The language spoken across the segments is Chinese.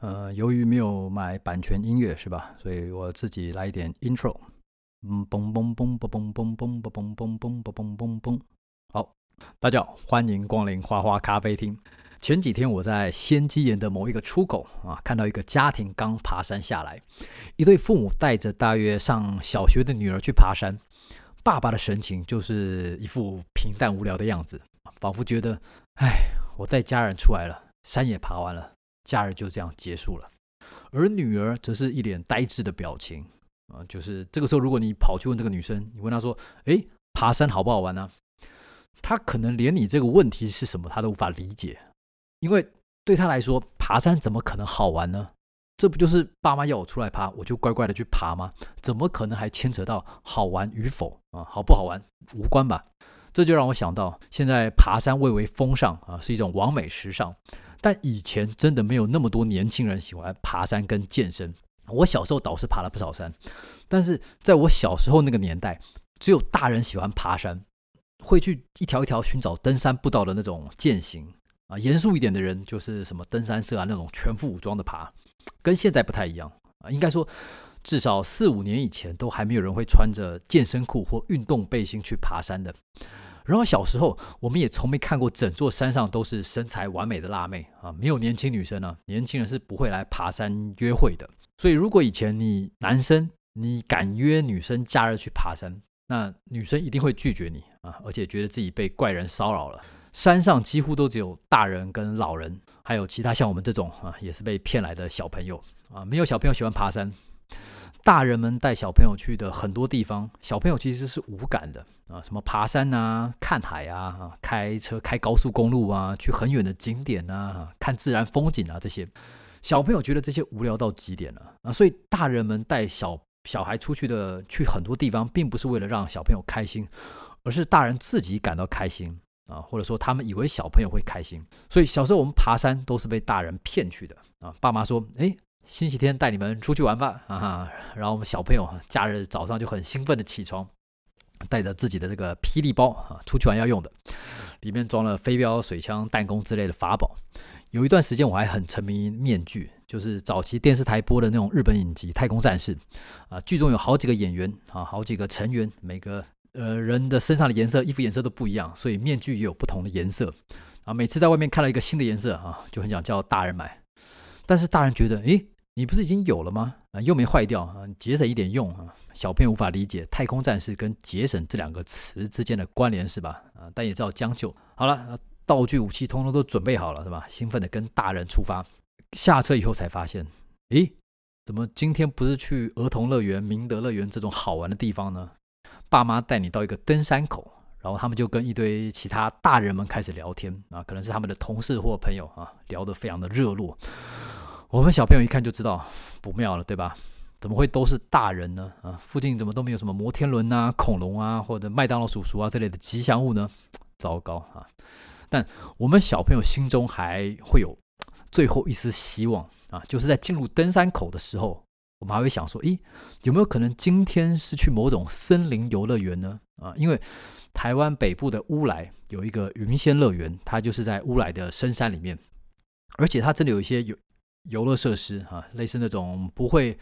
呃，由于没有买版权音乐，是吧？所以我自己来一点 intro。嗯，嘣嘣嘣嘣嘣嘣嘣嘣嘣嘣嘣嘣嘣嘣。好，大家好，欢迎光临花花咖啡厅。前几天我在仙迹岩的某一个出口啊，看到一个家庭刚爬山下来，一对父母带着大约上小学的女儿去爬山。爸爸的神情就是一副平淡无聊的样子，仿佛觉得，哎，我带家人出来了，山也爬完了。假日就这样结束了，而女儿则是一脸呆滞的表情啊，就是这个时候，如果你跑去问这个女生，你问她说：“诶，爬山好不好玩呢？”她可能连你这个问题是什么，她都无法理解，因为对她来说，爬山怎么可能好玩呢？这不就是爸妈要我出来爬，我就乖乖的去爬吗？怎么可能还牵扯到好玩与否啊？好不好玩无关吧？这就让我想到，现在爬山蔚为风尚啊，是一种网美时尚。但以前真的没有那么多年轻人喜欢爬山跟健身。我小时候倒是爬了不少山，但是在我小时候那个年代，只有大人喜欢爬山，会去一条一条寻找登山步道的那种践行啊。严肃一点的人就是什么登山社啊那种全副武装的爬，跟现在不太一样啊。应该说，至少四五年以前都还没有人会穿着健身裤或运动背心去爬山的。然后小时候，我们也从没看过整座山上都是身材完美的辣妹啊，没有年轻女生呢、啊，年轻人是不会来爬山约会的。所以，如果以前你男生你敢约女生假日去爬山，那女生一定会拒绝你啊，而且觉得自己被怪人骚扰了。山上几乎都只有大人跟老人，还有其他像我们这种啊，也是被骗来的小朋友啊，没有小朋友喜欢爬山。大人们带小朋友去的很多地方，小朋友其实是无感的啊，什么爬山啊、看海啊、开车开高速公路啊、去很远的景点啊、看自然风景啊，这些小朋友觉得这些无聊到极点了啊，所以大人们带小小孩出去的去很多地方，并不是为了让小朋友开心，而是大人自己感到开心啊，或者说他们以为小朋友会开心，所以小时候我们爬山都是被大人骗去的啊，爸妈说，哎。星期天带你们出去玩吧，啊哈，然后我们小朋友假日早上就很兴奋的起床，带着自己的这个霹雳包啊，出去玩要用的，里面装了飞镖、水枪、弹弓之类的法宝。有一段时间我还很沉迷面具，就是早期电视台播的那种日本影集《太空战士》啊，剧中有好几个演员啊，好几个成员，每个呃人的身上的颜色、衣服颜色都不一样，所以面具也有不同的颜色啊。每次在外面看到一个新的颜色啊，就很想叫大人买。但是大人觉得，诶，你不是已经有了吗？啊，又没坏掉啊，节省一点用啊。小朋友无法理解太空战士跟节省这两个词之间的关联，是吧？啊，但也知道将就。好了，道具武器通通都准备好了，是吧？兴奋的跟大人出发。下车以后才发现，诶，怎么今天不是去儿童乐园、明德乐园这种好玩的地方呢？爸妈带你到一个登山口，然后他们就跟一堆其他大人们开始聊天啊，可能是他们的同事或朋友啊，聊得非常的热络。我们小朋友一看就知道不妙了，对吧？怎么会都是大人呢？啊，附近怎么都没有什么摩天轮啊、恐龙啊，或者麦当劳叔叔啊这类的吉祥物呢？糟糕啊！但我们小朋友心中还会有最后一丝希望啊，就是在进入登山口的时候，我们还会想说：咦，有没有可能今天是去某种森林游乐园呢？啊，因为台湾北部的乌来有一个云仙乐园，它就是在乌来的深山里面，而且它真的有一些有。游乐设施啊，类似那种不会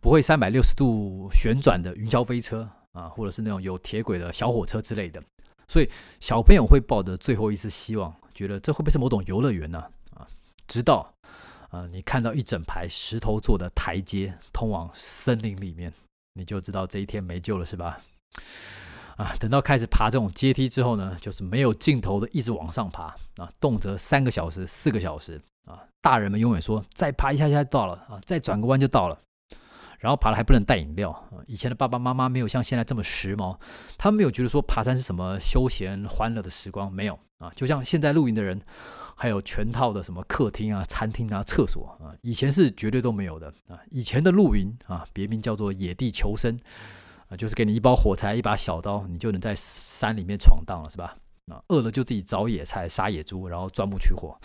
不会三百六十度旋转的云霄飞车啊，或者是那种有铁轨的小火车之类的，所以小朋友会抱着最后一丝希望，觉得这会不会是某种游乐园呢？啊，直到啊你看到一整排石头做的台阶通往森林里面，你就知道这一天没救了，是吧？啊，等到开始爬这种阶梯之后呢，就是没有尽头的一直往上爬啊，动辄三个小时、四个小时啊。大人们永远说再爬一下下就到了啊，再转个弯就到了。然后爬了还不能带饮料啊。以前的爸爸妈妈没有像现在这么时髦，他们没有觉得说爬山是什么休闲欢乐的时光，没有啊。就像现在露营的人，还有全套的什么客厅啊、餐厅啊、厕所啊，以前是绝对都没有的啊。以前的露营啊，别名叫做野地求生。就是给你一包火柴，一把小刀，你就能在山里面闯荡了，是吧？啊，饿了就自己找野菜，杀野猪，然后钻木取火。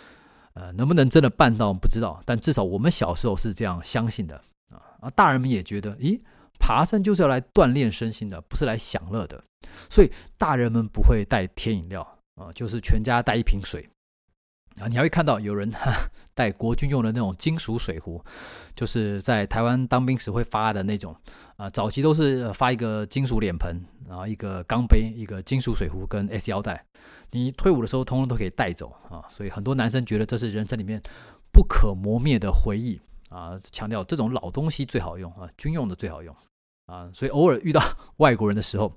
呃，能不能真的办到不知道，但至少我们小时候是这样相信的啊。啊，大人们也觉得，咦，爬山就是要来锻炼身心的，不是来享乐的。所以大人们不会带甜饮料啊，就是全家带一瓶水啊，你还会看到有人哈 带国军用的那种金属水壶，就是在台湾当兵时会发的那种啊。早期都是发一个金属脸盆，然后一个钢杯，一个金属水壶跟 S 腰带。你退伍的时候，通通都可以带走啊。所以很多男生觉得这是人生里面不可磨灭的回忆啊。强调这种老东西最好用啊，军用的最好用啊。所以偶尔遇到 外国人的时候，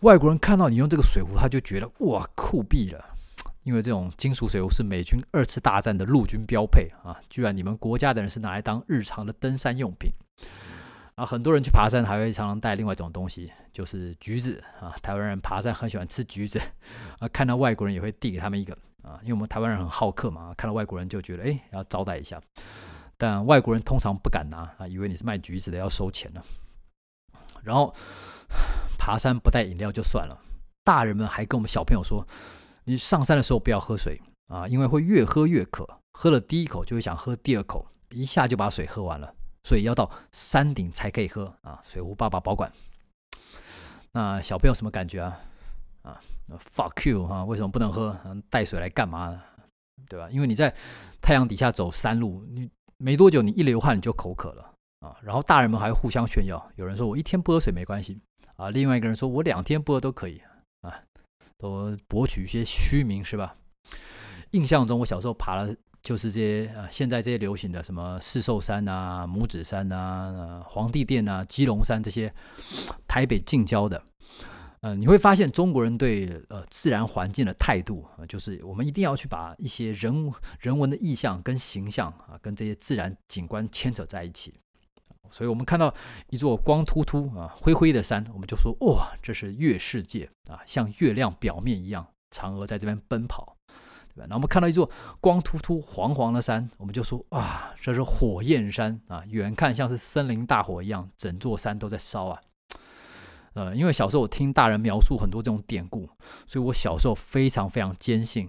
外国人看到你用这个水壶，他就觉得哇酷毙了。因为这种金属水壶是美军二次大战的陆军标配啊，居然你们国家的人是拿来当日常的登山用品啊！很多人去爬山还会常常带另外一种东西，就是橘子啊。台湾人爬山很喜欢吃橘子啊，看到外国人也会递给他们一个啊，因为我们台湾人很好客嘛，看到外国人就觉得哎要招待一下，但外国人通常不敢拿啊，以为你是卖橘子的要收钱呢。然后 爬山不带饮料就算了，大人们还跟我们小朋友说。你上山的时候不要喝水啊，因为会越喝越渴，喝了第一口就会想喝第二口，一下就把水喝完了，所以要到山顶才可以喝啊。水壶爸爸保管。那小朋友什么感觉啊？啊，fuck you 啊，为什么不能喝？带水来干嘛呢？对吧？因为你在太阳底下走山路，你没多久你一流汗你就口渴了啊。然后大人们还互相炫耀，有人说我一天不喝水没关系啊，另外一个人说我两天不喝都可以。都博取一些虚名是吧？印象中，我小时候爬了就是这些啊，现在这些流行的什么四兽山啊、拇指山啊、皇帝殿啊、基隆山这些台北近郊的，呃，你会发现中国人对呃自然环境的态度啊，就是我们一定要去把一些人人文的意象跟形象啊，跟这些自然景观牵扯在一起。所以我们看到一座光秃秃啊、灰灰的山，我们就说哇，这是月世界啊，像月亮表面一样，嫦娥在这边奔跑，对吧？那我们看到一座光秃秃、黄黄的山，我们就说啊，这是火焰山啊，远看像是森林大火一样，整座山都在烧啊。呃，因为小时候我听大人描述很多这种典故，所以我小时候非常非常坚信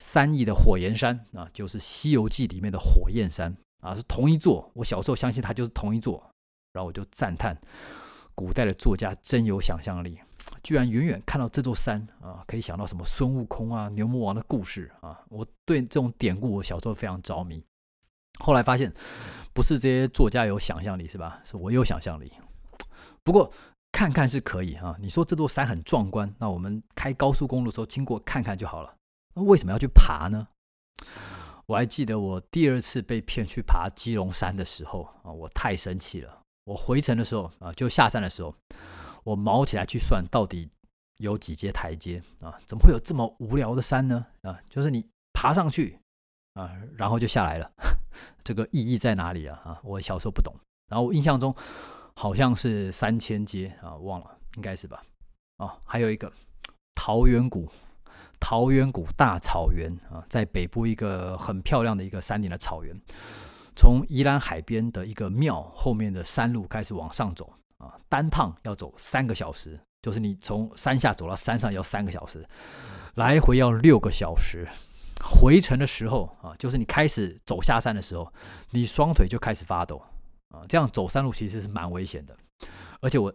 三义的火焰山啊，就是《西游记》里面的火焰山。啊，是同一座。我小时候相信它就是同一座，然后我就赞叹，古代的作家真有想象力，居然远远看到这座山啊，可以想到什么孙悟空啊、牛魔王的故事啊。我对这种典故，我小时候非常着迷。后来发现，不是这些作家有想象力是吧？是我有想象力。不过看看是可以啊。你说这座山很壮观，那我们开高速公路的时候经过看看就好了。那为什么要去爬呢？我还记得我第二次被骗去爬基隆山的时候啊，我太生气了。我回程的时候啊，就下山的时候，我毛起来去算到底有几阶台阶啊？怎么会有这么无聊的山呢？啊，就是你爬上去啊，然后就下来了，这个意义在哪里啊？啊，我小时候不懂。然后我印象中好像是三千阶啊，忘了，应该是吧？啊，还有一个桃源谷。桃源谷大草原啊，在北部一个很漂亮的一个山顶的草原，从宜兰海边的一个庙后面的山路开始往上走啊，单趟要走三个小时，就是你从山下走到山上要三个小时，来回要六个小时。回程的时候啊，就是你开始走下山的时候，你双腿就开始发抖啊，这样走山路其实是蛮危险的。而且我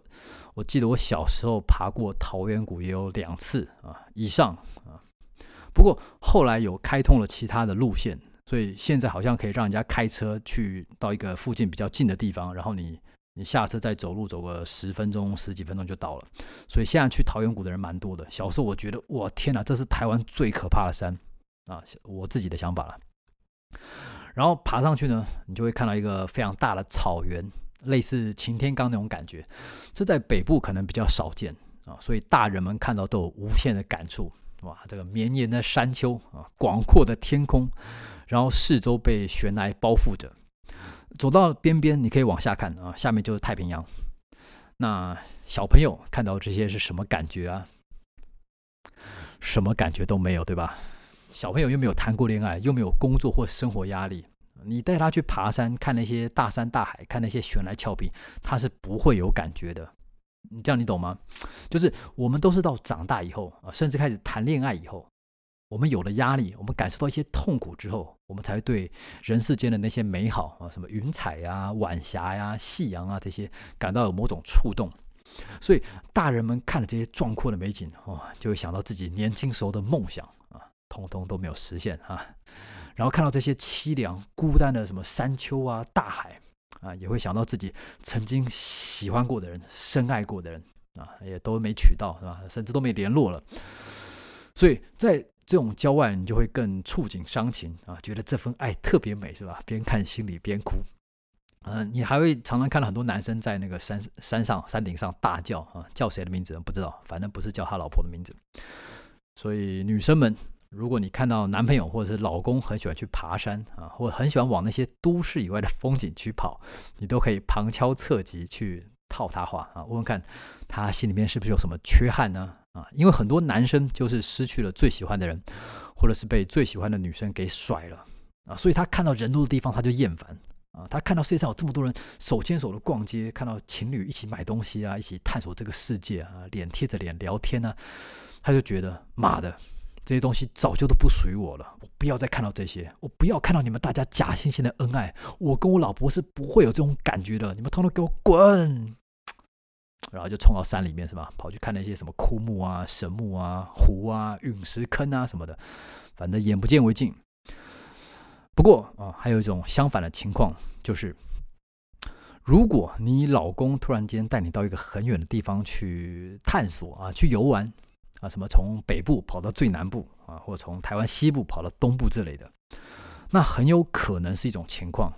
我记得我小时候爬过桃源谷也有两次啊以上啊，不过后来有开通了其他的路线，所以现在好像可以让人家开车去到一个附近比较近的地方，然后你你下车再走路走个十分钟十几分钟就到了。所以现在去桃源谷的人蛮多的。小时候我觉得哇天哪，这是台湾最可怕的山啊，我自己的想法了。然后爬上去呢，你就会看到一个非常大的草原。类似擎天刚那种感觉，这在北部可能比较少见啊，所以大人们看到都有无限的感触。哇，这个绵延的山丘啊，广阔的天空，然后四周被悬崖包覆着，走到边边你可以往下看啊，下面就是太平洋。那小朋友看到这些是什么感觉啊？什么感觉都没有，对吧？小朋友又没有谈过恋爱，又没有工作或生活压力。你带他去爬山，看那些大山大海，看那些悬崖峭壁，他是不会有感觉的。你这样你懂吗？就是我们都是到长大以后啊，甚至开始谈恋爱以后，我们有了压力，我们感受到一些痛苦之后，我们才会对人世间的那些美好啊，什么云彩呀、晚霞呀、夕阳啊这些，感到有某种触动。所以大人们看了这些壮阔的美景，哇，就会想到自己年轻时候的梦想啊。通通都没有实现啊。然后看到这些凄凉孤单的什么山丘啊、大海啊，也会想到自己曾经喜欢过的人、深爱过的人啊，也都没娶到是吧？甚至都没联络了。所以在这种郊外，你就会更触景伤情啊，觉得这份爱特别美是吧？边看心里边哭。嗯、你还会常常看到很多男生在那个山山上山顶上大叫啊，叫谁的名字不知道，反正不是叫他老婆的名字。所以女生们。如果你看到男朋友或者是老公很喜欢去爬山啊，或很喜欢往那些都市以外的风景区跑，你都可以旁敲侧击去套他话啊，问问看他心里面是不是有什么缺憾呢？啊，因为很多男生就是失去了最喜欢的人，或者是被最喜欢的女生给甩了啊，所以他看到人多的地方他就厌烦啊，他看到世界上有这么多人手牵手的逛街，看到情侣一起买东西啊，一起探索这个世界啊，脸贴着脸聊天呢，他就觉得妈的。这些东西早就都不属于我了，我不要再看到这些，我不要看到你们大家假惺惺的恩爱，我跟我老婆是不会有这种感觉的，你们通通给我滚！然后就冲到山里面是吧？跑去看那些什么枯木啊、神木啊、湖啊、陨石坑啊什么的，反正眼不见为净。不过啊，还有一种相反的情况，就是如果你老公突然间带你到一个很远的地方去探索啊，去游玩。啊，什么从北部跑到最南部啊，或从台湾西部跑到东部之类的，那很有可能是一种情况，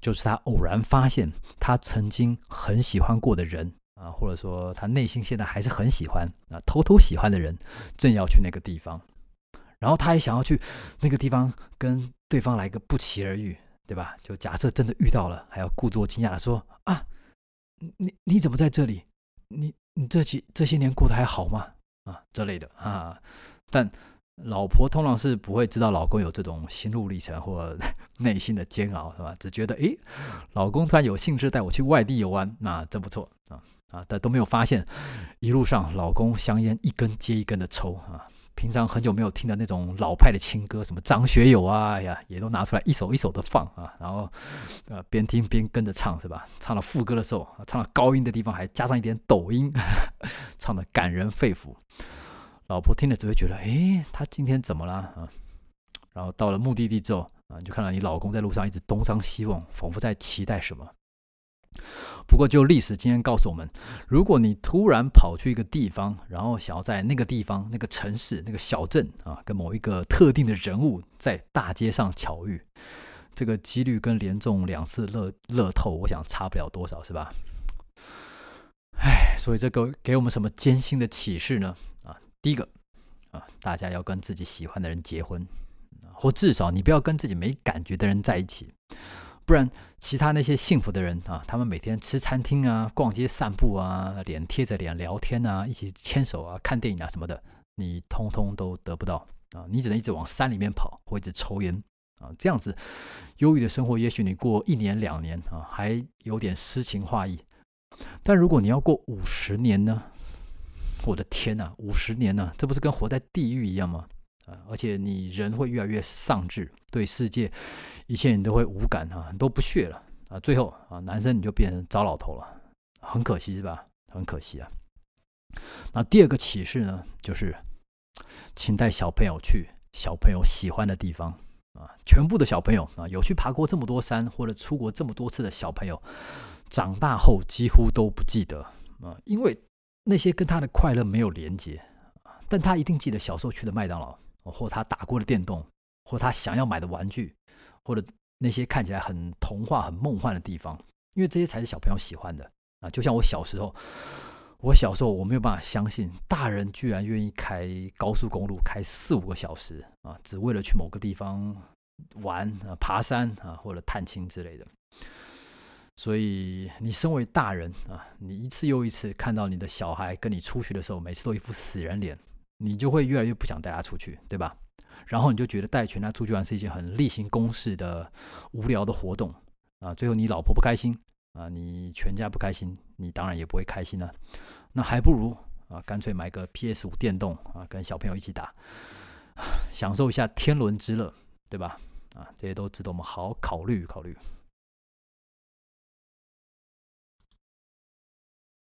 就是他偶然发现他曾经很喜欢过的人啊，或者说他内心现在还是很喜欢啊，偷偷喜欢的人，正要去那个地方，然后他也想要去那个地方跟对方来个不期而遇，对吧？就假设真的遇到了，还要故作惊讶的说啊，你你怎么在这里？你你这几这些年过得还好吗？啊，这类的啊，但老婆通常是不会知道老公有这种心路历程或 内心的煎熬，是吧？只觉得诶，老公突然有兴致带我去外地游玩，那真不错啊啊！但都没有发现，一路上老公香烟一根接一根的抽啊。平常很久没有听的那种老派的情歌，什么张学友啊，呀，也都拿出来一首一首的放啊，然后呃边听边跟着唱是吧？唱到副歌的时候，唱到高音的地方还加上一点抖音，唱得感人肺腑。老婆听了只会觉得，诶，他今天怎么了啊？然后到了目的地之后啊，你就看到你老公在路上一直东张西望，仿佛在期待什么。不过，就历史经验告诉我们，如果你突然跑去一个地方，然后想要在那个地方、那个城市、那个小镇啊，跟某一个特定的人物在大街上巧遇，这个几率跟连中两次乐乐透，我想差不了多少，是吧？哎，所以这个给我们什么艰辛的启示呢？啊，第一个啊，大家要跟自己喜欢的人结婚，或至少你不要跟自己没感觉的人在一起。不然，其他那些幸福的人啊，他们每天吃餐厅啊、逛街散步啊、脸贴着脸聊天啊、一起牵手啊、看电影啊什么的，你通通都得不到啊！你只能一直往山里面跑，或一直抽烟啊，这样子忧郁的生活，也许你过一年两年啊，还有点诗情画意。但如果你要过五十年呢？我的天呐，五十年呢，这不是跟活在地狱一样吗？而且你人会越来越丧志，对世界一切你都会无感啊，都不屑了啊。最后啊，男生你就变成糟老头了，很可惜是吧？很可惜啊。那第二个启示呢，就是请带小朋友去小朋友喜欢的地方啊。全部的小朋友啊，有去爬过这么多山或者出国这么多次的小朋友，长大后几乎都不记得啊，因为那些跟他的快乐没有连接，但他一定记得小时候去的麦当劳。或他打过的电动，或他想要买的玩具，或者那些看起来很童话、很梦幻的地方，因为这些才是小朋友喜欢的啊！就像我小时候，我小时候我没有办法相信，大人居然愿意开高速公路开四五个小时啊，只为了去某个地方玩啊、爬山啊，或者探亲之类的。所以，你身为大人啊，你一次又一次看到你的小孩跟你出去的时候，每次都一副死人脸。你就会越来越不想带他出去，对吧？然后你就觉得带全家出去玩是一件很例行公事的无聊的活动啊。最后你老婆不开心啊，你全家不开心，你当然也不会开心了。那还不如啊，干脆买个 PS 五电动啊，跟小朋友一起打，享受一下天伦之乐，对吧？啊，这些都值得我们好好考虑考虑。